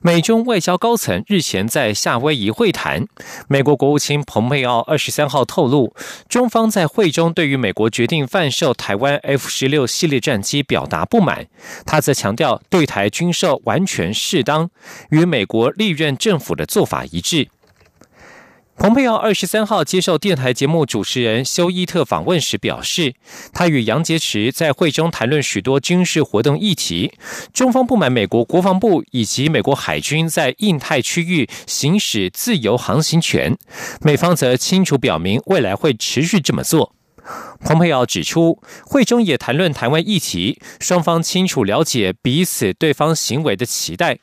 美中外交高层日前在夏威夷会谈，美国国务卿蓬佩奥二十三号透露，中方在会中对于美国决定贩售台湾 F 十六系列战机表达不满。他则强调，对台军售完全适当，与美国历任政府的做法一致。蓬佩奥二十三号接受电台节目主持人休伊特访问时表示，他与杨洁篪在会中谈论许多军事活动议题。中方不满美国国防部以及美国海军在印太区域行使自由航行权，美方则清楚表明未来会持续这么做。蓬佩奥指出，会中也谈论台湾议题，双方清楚了解彼此对方行为的期待。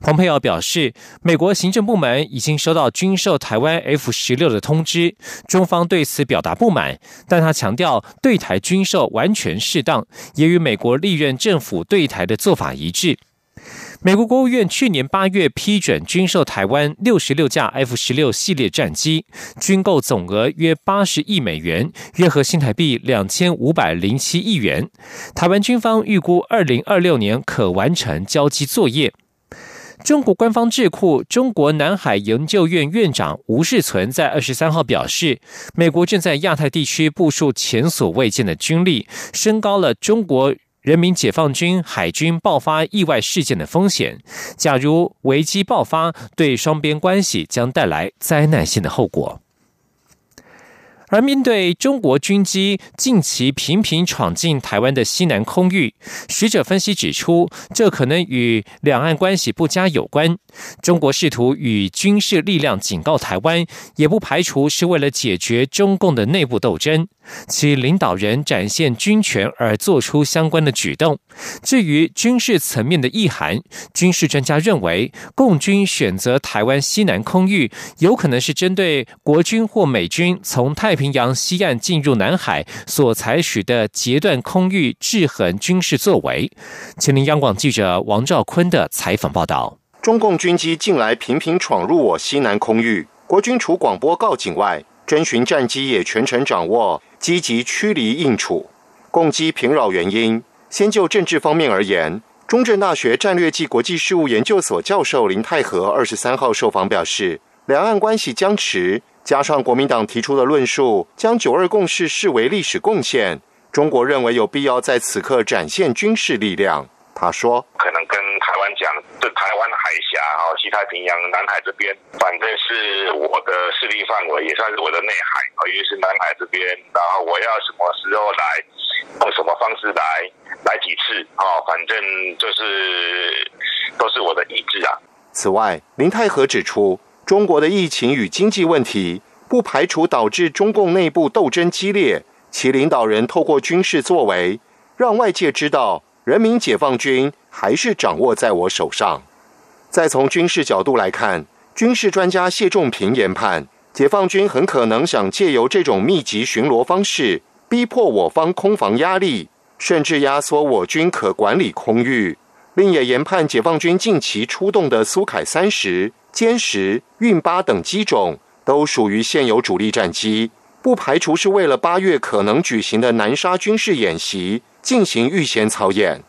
蓬佩奥表示，美国行政部门已经收到军售台湾 F 十六的通知，中方对此表达不满，但他强调对台军售完全适当，也与美国历任政府对台的做法一致。美国国务院去年八月批准军售台湾六十六架 F 十六系列战机，军购总额约八十亿美元，约合新台币两千五百零七亿元。台湾军方预估二零二六年可完成交机作业。中国官方智库中国南海研究院院长吴世存在二十三号表示，美国正在亚太地区部署前所未见的军力，升高了中国。人民解放军海军爆发意外事件的风险，假如危机爆发，对双边关系将带来灾难性的后果。而面对中国军机近期频频闯进台湾的西南空域，学者分析指出，这可能与两岸关系不佳有关。中国试图与军事力量警告台湾，也不排除是为了解决中共的内部斗争。其领导人展现军权而做出相关的举动。至于军事层面的意涵，军事专家认为，共军选择台湾西南空域，有可能是针对国军或美军从太平平洋西岸进入南海所采取的截断空域制衡军事作为。请听央广记者王兆坤的采访报道：中共军机近来频频闯入我西南空域，国军除广播告警外，侦巡战机也全程掌握。积极驱离应处，攻击频扰原因。先就政治方面而言，中正大学战略暨国际事务研究所教授林泰和二十三号受访表示，两岸关系僵持，加上国民党提出的论述，将九二共识视为历史贡献，中国认为有必要在此刻展现军事力量。他说：“可能跟台湾讲，这台湾海峡啊，西太平洋、南海这边，反正是我的势力范围，也算是我的内海啊，因为是南海这边。然后我要什么时候来，用什么方式来，来几次啊？反正就是都是我的意志啊。”此外，林泰和指出，中国的疫情与经济问题，不排除导致中共内部斗争激烈，其领导人透过军事作为，让外界知道。人民解放军还是掌握在我手上。再从军事角度来看，军事专家谢仲平研判，解放军很可能想借由这种密集巡逻方式，逼迫我方空防压力，甚至压缩我军可管理空域。另也研判，解放军近期出动的苏凯三十、歼十、运八等机种，都属于现有主力战机，不排除是为了八月可能举行的南沙军事演习。进行预先操演，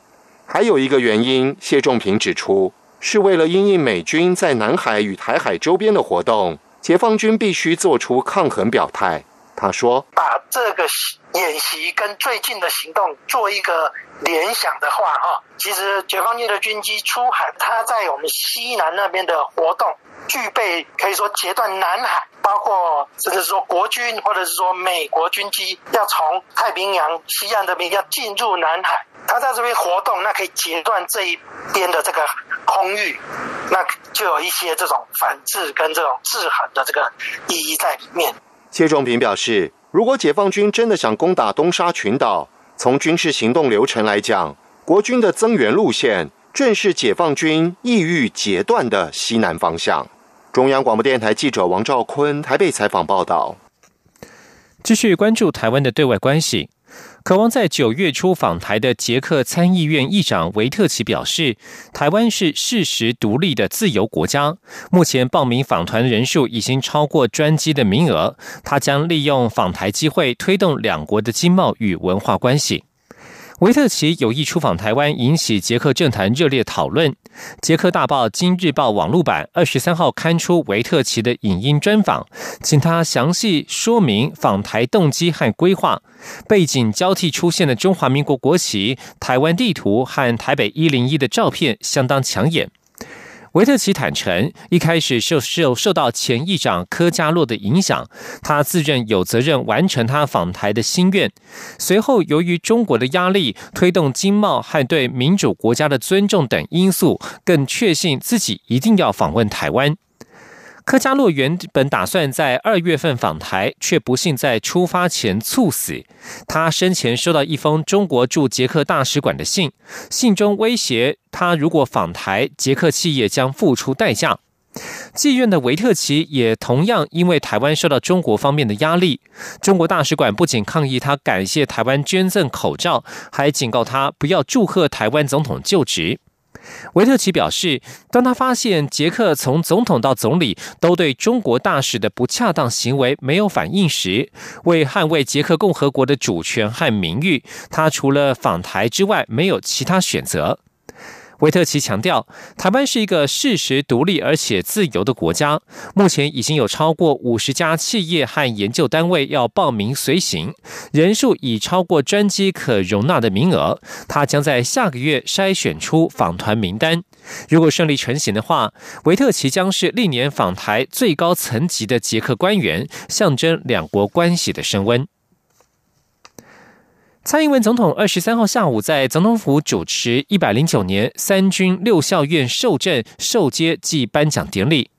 还有一个原因，谢仲平指出，是为了因应美军在南海与台海周边的活动，解放军必须做出抗衡表态。他说：“把这个演习跟最近的行动做一个联想的话，哈，其实解放军的军机出海，它在我们西南那边的活动。”具备可以说截断南海，包括甚至是说国军或者是说美国军机要从太平洋西岸这边要进入南海，它在这边活动，那可以截断这一边的这个空域，那就有一些这种反制跟这种制衡的这个意义在里面。谢仲平表示，如果解放军真的想攻打东沙群岛，从军事行动流程来讲，国军的增援路线正是解放军意欲截断的西南方向。中央广播电台记者王兆坤台北采访报道。继续关注台湾的对外关系。渴望在九月初访台的捷克参议院议长维特奇表示，台湾是事实独立的自由国家。目前报名访团人数已经超过专机的名额，他将利用访台机会推动两国的经贸与文化关系。维特奇有意出访台湾，引起捷克政坛热烈讨论。捷克大报《今日报》网络版二十三号刊出维特奇的影音专访，请他详细说明访台动机和规划。背景交替出现的中华民国国旗、台湾地图和台北一零一的照片相当抢眼。维特奇坦诚，一开始受受受到前议长科加洛的影响，他自认有责任完成他访台的心愿。随后，由于中国的压力、推动经贸和对民主国家的尊重等因素，更确信自己一定要访问台湾。科加洛原本打算在二月份访台，却不幸在出发前猝死。他生前收到一封中国驻捷克大使馆的信，信中威胁他，如果访台，捷克企业将付出代价。妓院的维特奇也同样因为台湾受到中国方面的压力，中国大使馆不仅抗议他感谢台湾捐赠口罩，还警告他不要祝贺台湾总统就职。维特奇表示，当他发现捷克从总统到总理都对中国大使的不恰当行为没有反应时，为捍卫捷克共和国的主权和名誉，他除了访台之外没有其他选择。维特奇强调，台湾是一个事实独立而且自由的国家。目前已经有超过五十家企业和研究单位要报名随行，人数已超过专机可容纳的名额。他将在下个月筛选出访团名单。如果顺利成行的话，维特奇将是历年访台最高层级的捷克官员，象征两国关系的升温。蔡英文总统二十三号下午在总统府主持一百零九年三军六校院授证授接暨颁奖典礼。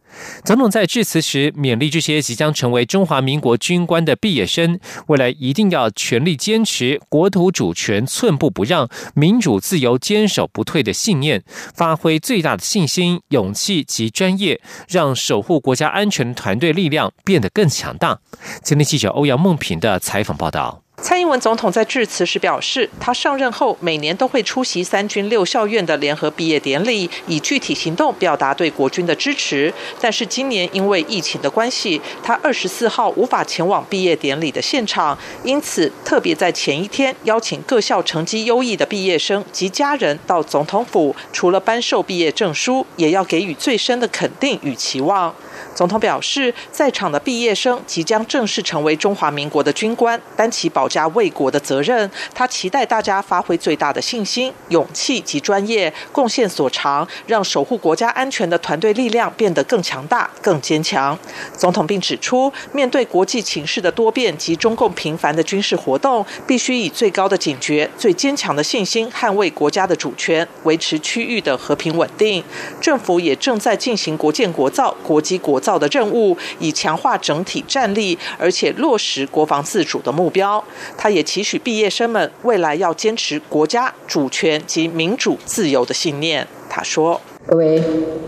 总统在致辞时勉励这些即将成为中华民国军官的毕业生，未来一定要全力坚持国土主权寸步不让、民主自由坚守不退的信念，发挥最大的信心、勇气及专业，让守护国家安全的团队力量变得更强大。今天记者欧阳梦平的采访报道。蔡英文总统在致辞时表示，他上任后每年都会出席三军六校院的联合毕业典礼，以具体行动表达对国军的支持。但是今年因为疫情的关系，他二十四号无法前往毕业典礼的现场，因此特别在前一天邀请各校成绩优异的毕业生及家人到总统府，除了颁授毕业证书，也要给予最深的肯定与期望。总统表示，在场的毕业生即将正式成为中华民国的军官，担起保家卫国的责任。他期待大家发挥最大的信心、勇气及专业，贡献所长，让守护国家安全的团队力量变得更强大、更坚强。总统并指出，面对国际情势的多变及中共频繁的军事活动，必须以最高的警觉、最坚强的信心捍卫国家的主权，维持区域的和平稳定。政府也正在进行国建国造、国基国。造的任务，以强化整体战力，而且落实国防自主的目标。他也期许毕业生们未来要坚持国家主权及民主自由的信念。他说：“各位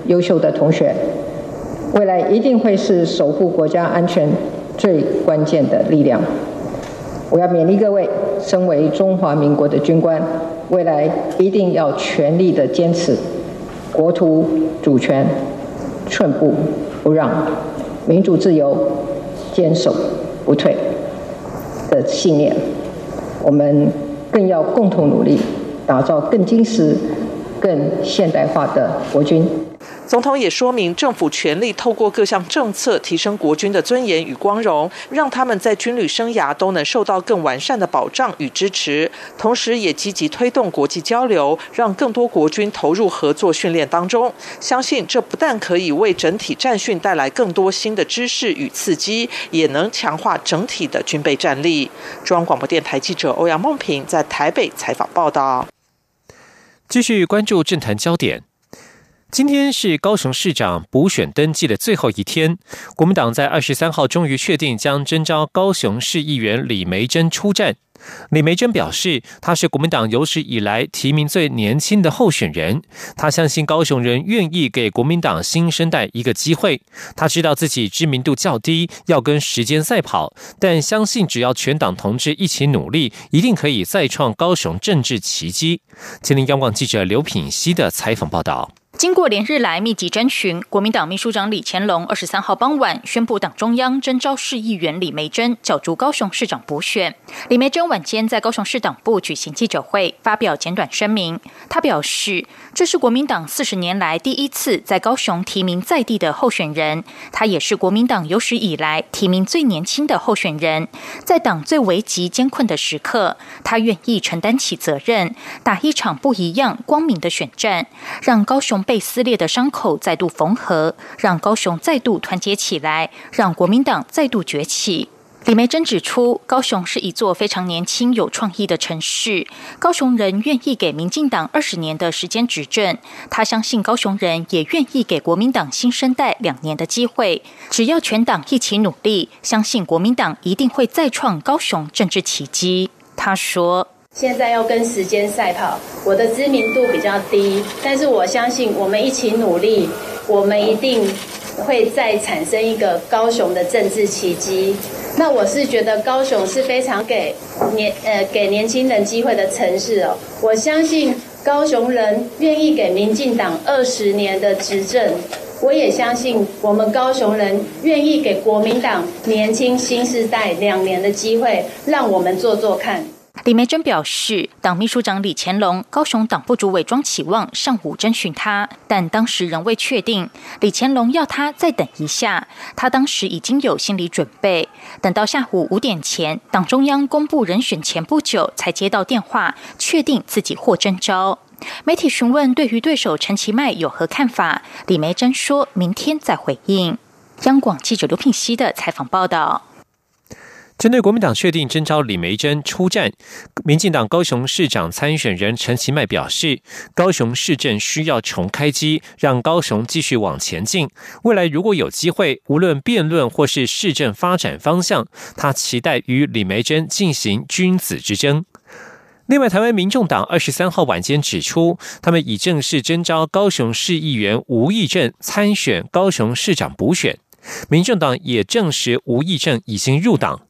优秀的同学，未来一定会是守护国家安全最关键的力量。我要勉励各位，身为中华民国的军官，未来一定要全力的坚持国土主权，寸步。”不让民主自由坚守不退的信念，我们更要共同努力，打造更精实、更现代化的国军。总统也说明，政府全力透过各项政策提升国军的尊严与光荣，让他们在军旅生涯都能受到更完善的保障与支持。同时，也积极推动国际交流，让更多国军投入合作训练当中。相信这不但可以为整体战训带来更多新的知识与刺激，也能强化整体的军备战力。中央广播电台记者欧阳梦平在台北采访报道。继续关注政坛焦点。今天是高雄市长补选登记的最后一天，国民党在二十三号终于确定将征召高雄市议员李梅珍出战。李梅珍表示，她是国民党有史以来提名最年轻的候选人。她相信高雄人愿意给国民党新生代一个机会。她知道自己知名度较低，要跟时间赛跑，但相信只要全党同志一起努力，一定可以再创高雄政治奇迹。吉林央广记者刘品熙的采访报道。经过连日来密集征询，国民党秘书长李乾隆二十三号傍晚宣布，党中央征召市议员李梅珍角逐高雄市长补选。李梅珍晚间在高雄市党部举行记者会，发表简短声明。他表示，这是国民党四十年来第一次在高雄提名在地的候选人，他也是国民党有史以来提名最年轻的候选人。在党最危急艰困的时刻，他愿意承担起责任，打一场不一样光明的选战，让高雄。被撕裂的伤口再度缝合，让高雄再度团结起来，让国民党再度崛起。李梅珍指出，高雄是一座非常年轻、有创意的城市。高雄人愿意给民进党二十年的时间执政，他相信高雄人也愿意给国民党新生代两年的机会。只要全党一起努力，相信国民党一定会再创高雄政治奇迹。他说。现在要跟时间赛跑，我的知名度比较低，但是我相信我们一起努力，我们一定会再产生一个高雄的政治奇迹。那我是觉得高雄是非常给年呃给年轻人机会的城市哦。我相信高雄人愿意给民进党二十年的执政，我也相信我们高雄人愿意给国民党年轻新时代两年的机会，让我们做做看。李梅珍表示，党秘书长李乾隆、高雄党部主委庄启旺上午征询他，但当时仍未确定。李乾隆要他再等一下，他当时已经有心理准备。等到下午五点前，党中央公布人选前不久，才接到电话，确定自己获征召。媒体询问对于对手陈其迈有何看法，李梅珍说明天再回应。央广记者刘品熙的采访报道。针对国民党确定征召李梅珍出战，民进党高雄市长参选人陈其迈表示，高雄市政需要重开机，让高雄继续往前进。未来如果有机会，无论辩论或是市政发展方向，他期待与李梅珍进行君子之争。另外，台湾民众党二十三号晚间指出，他们已正式征召高雄市议员吴义正参选高雄市长补选，民众党也证实吴义正已经入党。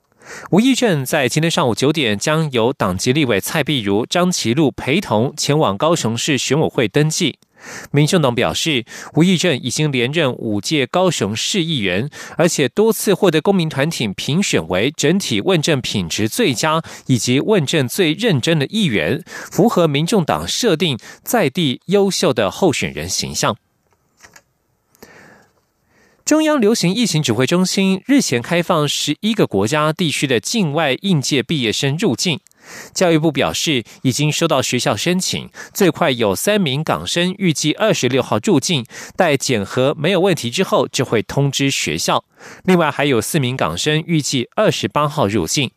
吴益正在今天上午九点将由党籍立委蔡碧如、张其禄陪同前往高雄市选委会登记。民众党表示，吴益正已经连任五届高雄市议员，而且多次获得公民团体评选为整体问政品质最佳以及问政最认真的议员，符合民众党设定在地优秀的候选人形象。中央流行疫情指挥中心日前开放十一个国家地区的境外应届毕业生入境。教育部表示，已经收到学校申请，最快有三名港生预计二十六号入境，待检核没有问题之后，就会通知学校。另外还有四名港生预计二十八号入境。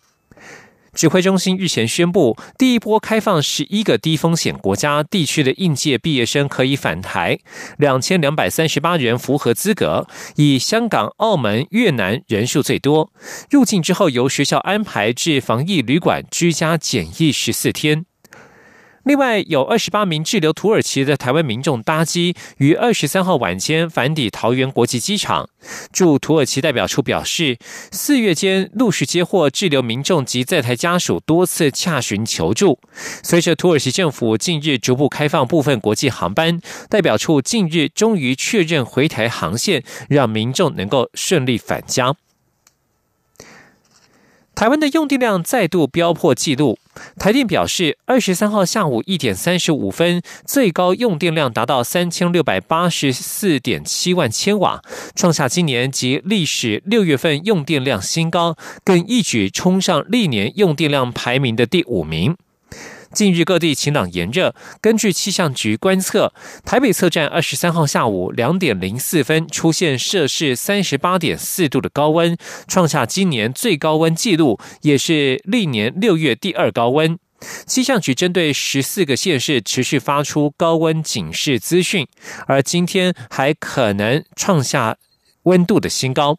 指挥中心日前宣布，第一波开放十一个低风险国家地区的应届毕业生可以返台，两千两百三十八人符合资格，以香港、澳门、越南人数最多。入境之后，由学校安排至防疫旅馆居家检疫十四天。另外，有二十八名滞留土耳其的台湾民众搭机，于二十三号晚间返抵桃园国际机场。驻土耳其代表处表示，四月间陆续接获滞留民众及在台家属多次洽询求助。随着土耳其政府近日逐步开放部分国际航班，代表处近日终于确认回台航线，让民众能够顺利返家。台湾的用电量再度飙破纪录。台电表示，二十三号下午一点三十五分，最高用电量达到三千六百八十四点七万千瓦，创下今年及历史六月份用电量新高，更一举冲上历年用电量排名的第五名。近日各地晴朗炎热，根据气象局观测，台北测站二十三号下午两点零四分出现摄氏三十八点四度的高温，创下今年最高温纪录，也是历年六月第二高温。气象局针对十四个县市持续发出高温警示资讯，而今天还可能创下温度的新高。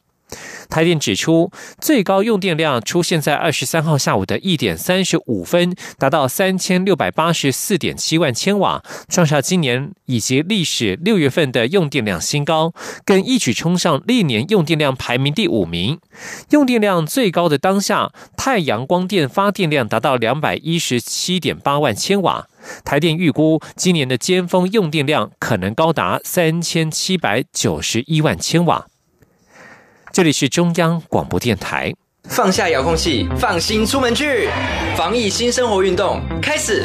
台电指出，最高用电量出现在二十三号下午的一点三十五分，达到三千六百八十四点七万千瓦，创下今年以及历史六月份的用电量新高，更一举冲上历年用电量排名第五名。用电量最高的当下，太阳光电发电量达到两百一十七点八万千瓦。台电预估，今年的尖峰用电量可能高达三千七百九十一万千瓦。这里是中央广播电台。放下遥控器，放心出门去。防疫新生活运动开始，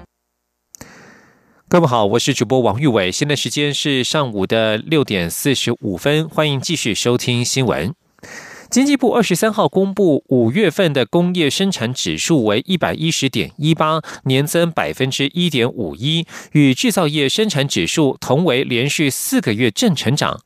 各位好，我是主播王玉伟，现在时间是上午的六点四十五分，欢迎继续收听新闻。经济部二十三号公布五月份的工业生产指数为一百一十点一八，年增百分之一点五一，与制造业生产指数同为连续四个月正成长。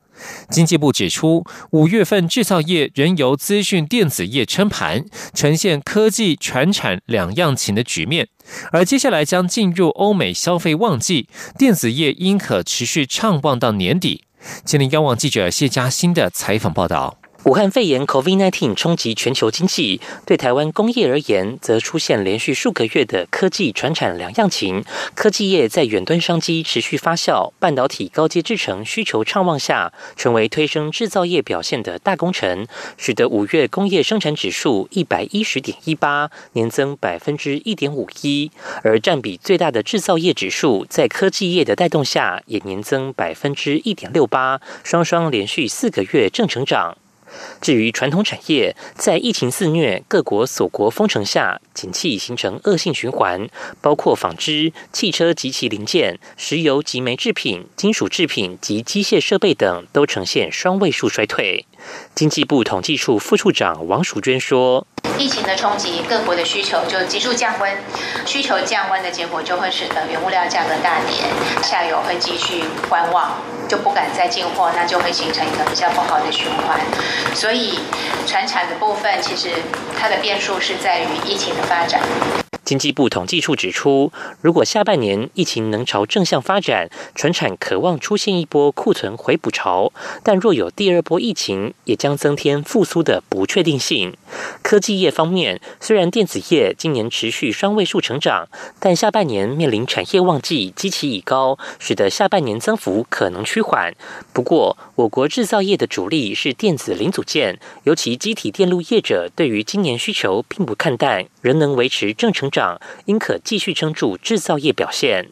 经济部指出，五月份制造业仍由资讯电子业撑盘，呈现科技、传产两样情的局面，而接下来将进入欧美消费旺季，电子业应可持续畅旺到年底。金陵，央网记者谢佳欣的采访报道。武汉肺炎 （COVID-19） 冲击全球经济，对台湾工业而言，则出现连续数个月的科技传产两样情。科技业在远端商机持续发酵，半导体高阶制程需求畅旺下，成为推升制造业表现的大功臣，使得五月工业生产指数一百一十点一八，年增百分之一点五一。而占比最大的制造业指数，在科技业的带动下，也年增百分之一点六八，双双连续四个月正成长。至于传统产业，在疫情肆虐、各国锁国封城下，景气形成恶性循环，包括纺织、汽车及其零件、石油及煤制品、金属制品及机械设备等，都呈现双位数衰退。经济部统计处副处长王淑娟说。疫情的冲击，各国的需求就急速降温，需求降温的结果就会使得原物料价格大跌，下游会继续观望，就不敢再进货，那就会形成一个比较不好的循环。所以，船产的部分其实它的变数是在于疫情的发展。经济部统计处指出，如果下半年疫情能朝正向发展，船产渴望出现一波库存回补潮；但若有第二波疫情，也将增添复苏的不确定性。科技业方面，虽然电子业今年持续双位数成长，但下半年面临产业旺季，基期已高，使得下半年增幅可能趋缓。不过，我国制造业的主力是电子零组件，尤其机体电路业者对于今年需求并不看淡，仍能维持正成长，应可继续撑住制造业表现。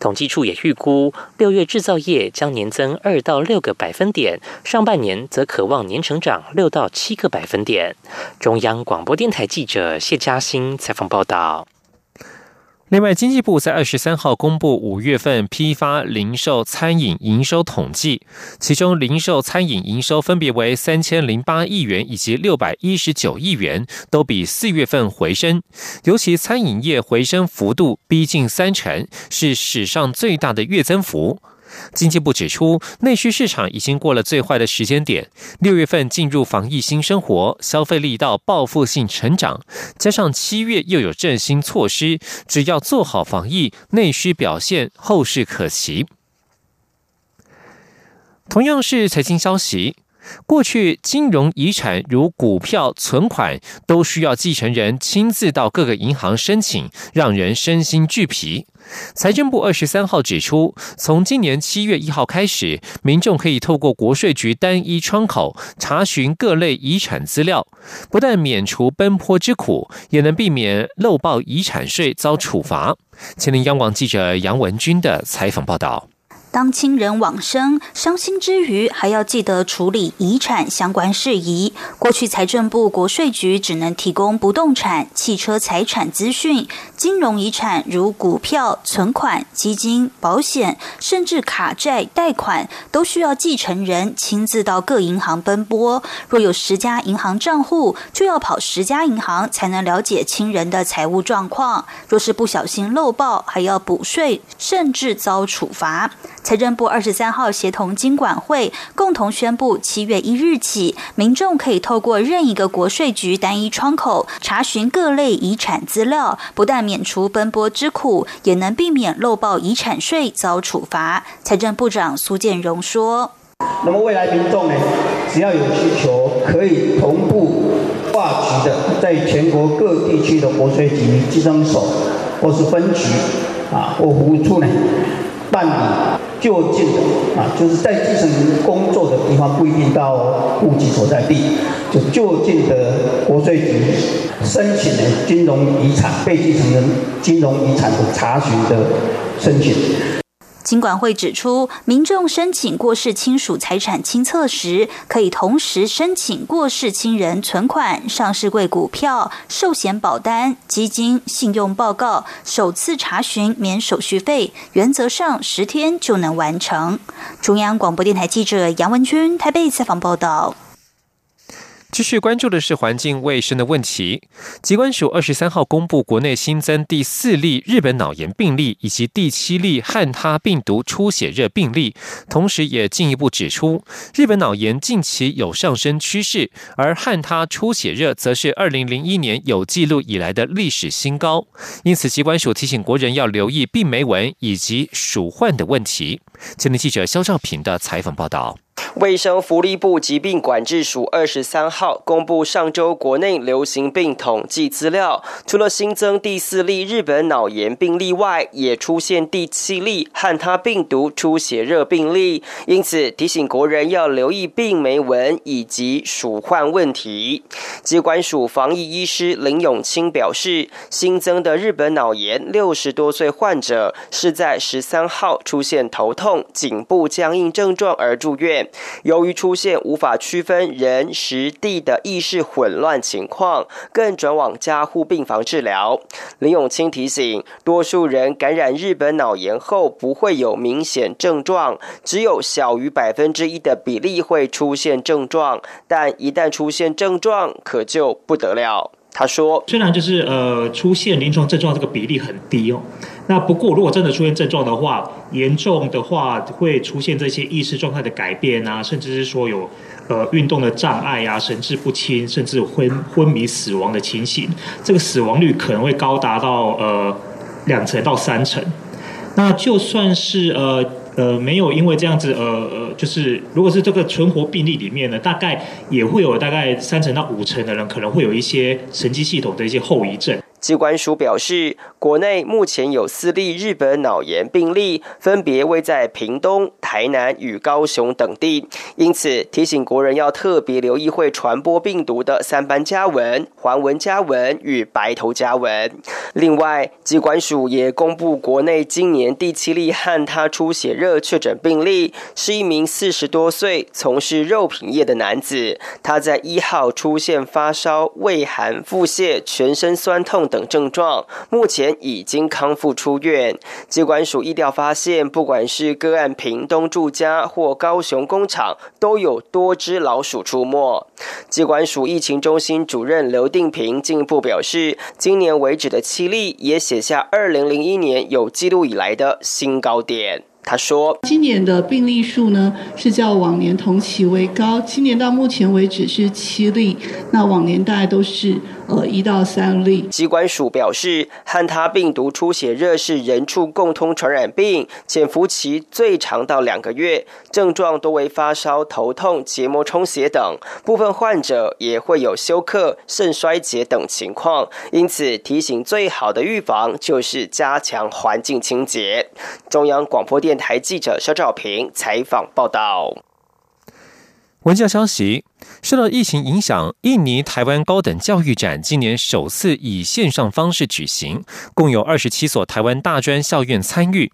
统计处也预估，六月制造业将年增二到六个百分点，上半年则可望年成长六到七个百分点。中央广播电台记者谢嘉欣采访报道。另外，经济部在二十三号公布五月份批发、零售、餐饮营收统计，其中零售、餐饮营收分别为三千零八亿元以及六百一十九亿元，都比四月份回升。尤其餐饮业回升幅度逼近三成，是史上最大的月增幅。经济部指出，内需市场已经过了最坏的时间点。六月份进入防疫新生活，消费力到报复性成长，加上七月又有振兴措施，只要做好防疫，内需表现后市可期。同样是财经消息。过去金融遗产如股票、存款都需要继承人亲自到各个银行申请，让人身心俱疲。财政部二十三号指出，从今年七月一号开始，民众可以透过国税局单一窗口查询各类遗产资料，不但免除奔波之苦，也能避免漏报遗产税遭处罚。前林央广记者杨文军的采访报道。当亲人往生，伤心之余，还要记得处理遗产相关事宜。过去财政部、国税局只能提供不动产、汽车财产资讯，金融遗产如股票、存款、基金、保险，甚至卡债、贷款，都需要继承人亲自到各银行奔波。若有十家银行账户，就要跑十家银行才能了解亲人的财务状况。若是不小心漏报，还要补税，甚至遭处罚。财政部二十三号协同金管会共同宣布，七月一日起，民众可以透过任一个国税局单一窗口查询各类遗产资料，不但免除奔波之苦，也能避免漏报遗产税遭处罚。财政部长苏建荣说：“那么未来民众呢，只要有需求，可以同步挂局的，在全国各地区的国税局、计征所或是分局啊或服务处呢办理。”就近的啊，就是在继承人工作的地方不一定到户籍所在地，就就近的国税局申请的金融遗产被继承人金融遗产的查询的申请。金管会指出，民众申请过世亲属财产清册时，可以同时申请过世亲人存款、上市柜股票、寿险保单、基金、信用报告，首次查询免手续费，原则上十天就能完成。中央广播电台记者杨文君台北采访报道。继续关注的是环境卫生的问题。疾管署二十三号公布国内新增第四例日本脑炎病例以及第七例汉他病毒出血热病例，同时也进一步指出，日本脑炎近期有上升趋势，而汉他出血热则是二零零一年有记录以来的历史新高。因此，疾管署提醒国人要留意病媒蚊以及鼠患的问题。前天记者肖兆平的采访报道。卫生福利部疾病管制署二十三号公布上周国内流行病统计资料，除了新增第四例日本脑炎病例外，也出现第七例汉他病毒出血热病例，因此提醒国人要留意病媒蚊以及鼠患问题。机关署防疫医师林永清表示，新增的日本脑炎六十多岁患者是在十三号出现头痛、颈部僵硬症状而住院。由于出现无法区分人、实、地的意识混乱情况，更转往加护病房治疗。林永清提醒，多数人感染日本脑炎后不会有明显症状，只有小于百分之一的比例会出现症状，但一旦出现症状，可就不得了。他说：“虽然就是呃出现临床症状这个比例很低哦，那不过如果真的出现症状的话，严重的话会出现这些意识状态的改变啊，甚至是说有呃运动的障碍啊、神志不清，甚至昏昏迷死亡的情形，这个死亡率可能会高达到呃两成到三成。那就算是呃。”呃，没有，因为这样子，呃呃，就是如果是这个存活病例里面呢，大概也会有大概三成到五成的人可能会有一些神经系统的一些后遗症。机关署表示，国内目前有四例日本脑炎病例，分别位在屏东、台南与高雄等地，因此提醒国人要特别留意会传播病毒的三斑家蚊、环纹家蚊与白头家蚊。另外，机关署也公布国内今年第七例汉他出血热确诊病例，是一名四十多岁从事肉品业的男子，他在一号出现发烧、畏寒、腹泻、全身酸痛。等症状，目前已经康复出院。机关署意调发现，不管是个案屏东住家或高雄工厂，都有多只老鼠出没。机关署疫情中心主任刘定平进一步表示，今年为止的七例也写下二零零一年有记录以来的新高点。他说：“今年的病例数呢是较往年同期为高，今年到目前为止是七例，那往年大概都是呃一到三例。”机关署表示，汉他病毒出血热是人畜共通传染病，潜伏期最长到两个月，症状多为发烧、头痛、结膜充血等，部分患者也会有休克、肾衰竭等情况。因此，提醒最好的预防就是加强环境清洁。中央广播电。台记者肖兆平采访报道。文教消息：受到疫情影响，印尼台湾高等教育展今年首次以线上方式举行，共有二十七所台湾大专校院参与。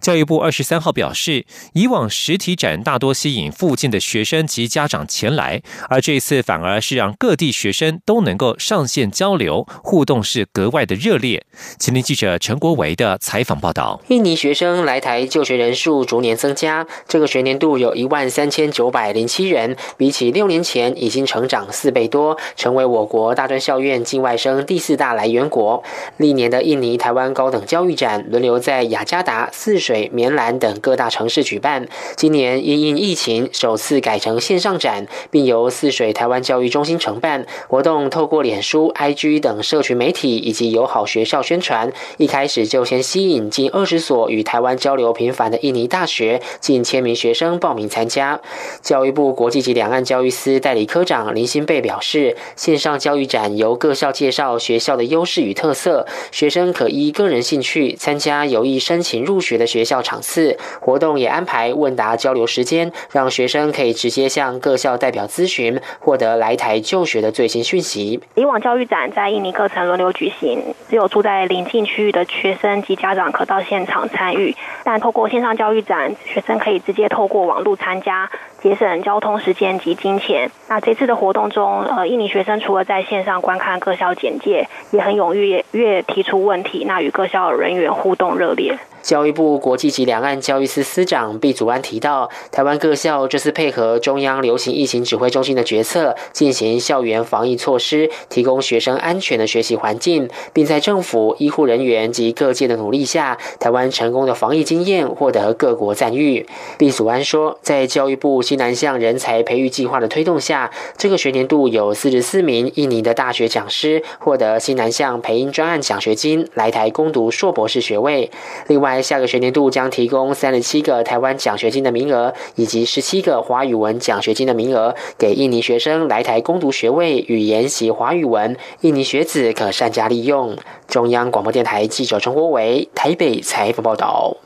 教育部二十三号表示，以往实体展大多吸引附近的学生及家长前来，而这一次反而是让各地学生都能够上线交流互动，是格外的热烈。前天记者陈国维的采访报道：印尼学生来台就学人数逐年增加，这个学年度有一万三千九百零七人，比起六年前已经成长四倍多，成为我国大专校院境外生第四大来源国。历年的印尼台湾高等教育展轮流在雅加达。泗水、棉兰等各大城市举办。今年因应疫情，首次改成线上展，并由泗水台湾教育中心承办活动。透过脸书、IG 等社群媒体以及友好学校宣传，一开始就先吸引近二十所与台湾交流频繁的印尼大学近千名学生报名参加。教育部国际及两岸教育司代理科长林新贝表示，线上教育展由各校介绍学校的优势与特色，学生可依个人兴趣参加有意申请入学。的学校场次活动也安排问答交流时间，让学生可以直接向各校代表咨询，获得来台就学的最新讯息。以往教育展在印尼课程轮流举行，只有住在邻近区域的学生及家长可到现场参与，但透过线上教育展，学生可以直接透过网络参加。节省交通时间及金钱。那这次的活动中，呃，印尼学生除了在线上观看各校简介，也很踊跃，越提出问题，那与各校人员互动热烈。教育部国际及两岸教育司司长毕祖安提到，台湾各校这次配合中央流行疫情指挥中心的决策，进行校园防疫措施，提供学生安全的学习环境，并在政府、医护人员及各界的努力下，台湾成功的防疫经验获得各国赞誉。毕祖安说，在教育部西南向人才培育计划的推动下，这个学年度有四十四名印尼的大学讲师获得西南向培英专案奖学金，来台攻读硕博士学位。另外，下个学年度将提供三十七个台湾奖学金的名额，以及十七个华语文奖学金的名额，给印尼学生来台攻读学位与研习华语文。印尼学子可善加利用。中央广播电台记者陈国伟台北采访报道。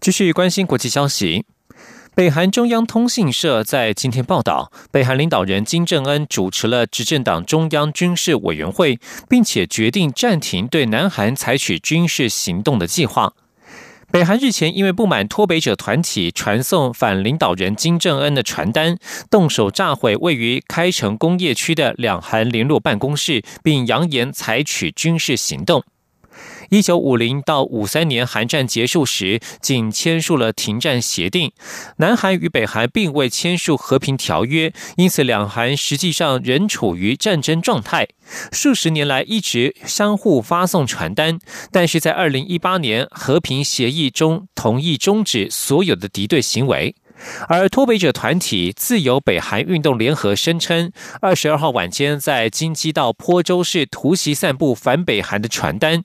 继续关心国际消息。北韩中央通信社在今天报道，北韩领导人金正恩主持了执政党中央军事委员会，并且决定暂停对南韩采取军事行动的计划。北韩日前因为不满脱北者团体传送反领导人金正恩的传单，动手炸毁位于开城工业区的两韩联络办公室，并扬言采取军事行动。一九五零到五三年韩战结束时，仅签署了停战协定。南韩与北韩并未签署和平条约，因此两韩实际上仍处于战争状态。数十年来一直相互发送传单，但是在二零一八年和平协议中同意终止所有的敌对行为。而脱北者团体自由北韩运动联合声称，二十二号晚间在京畿道坡州市突袭散布反北韩的传单。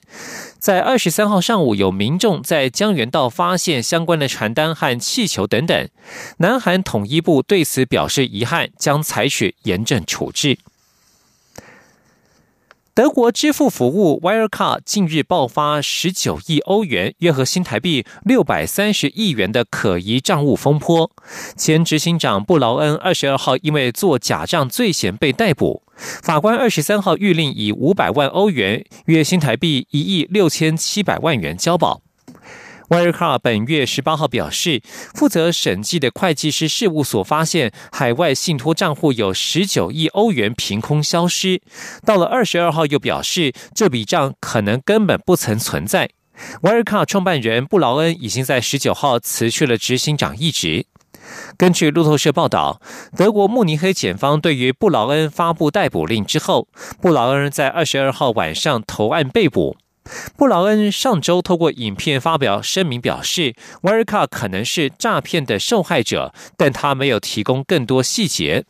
在二十三号上午，有民众在江原道发现相关的传单和气球等等。南韩统一部对此表示遗憾，将采取严正处置。德国支付服务 Wirecard 近日爆发十九亿欧元（约合新台币六百三十亿元）的可疑账务风波。前执行长布劳恩二十二号因为做假账罪嫌被逮捕。法官二十三号谕令以五百万欧元（约新台币一亿六千七百万元）交保。W i r e c a r 本月十八号表示，负责审计的会计师事务所发现海外信托账户有十九亿欧元凭空消失。到了二十二号，又表示这笔账可能根本不曾存在。w i r e c a r 创办人布劳恩已经在十九号辞去了执行长一职。根据路透社报道，德国慕尼黑检方对于布劳恩发布逮捕令之后，布劳恩在二十二号晚上投案被捕。布劳恩上周透过影片发表声明，表示 w i r e c a r 可能是诈骗的受害者，但他没有提供更多细节。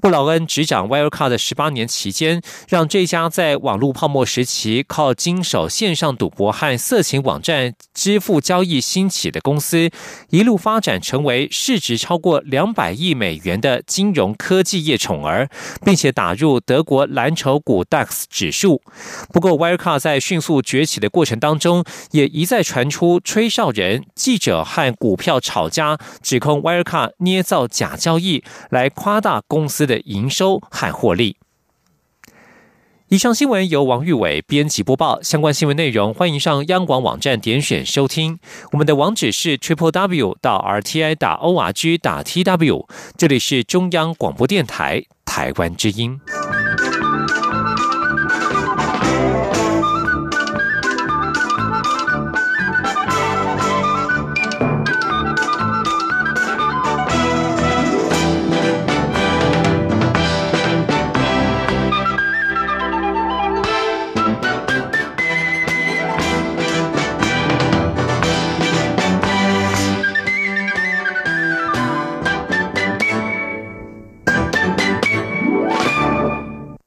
布劳恩执掌 Wirecard 的十八年期间，让这家在网络泡沫时期靠经手线上赌博和色情网站支付交易兴起的公司，一路发展成为市值超过两百亿美元的金融科技业宠儿，并且打入德国蓝筹股 DAX 指数。不过，Wirecard 在迅速崛起的过程当中，也一再传出吹哨人、记者和股票炒家指控 Wirecard 捏造假交易来夸大公司的营收和获利。以上新闻由王玉伟编辑播报。相关新闻内容，欢迎上央广网站点选收听。我们的网址是 triple w 到 r t i 打 o r g 打 t w。这里是中央广播电台台湾之音。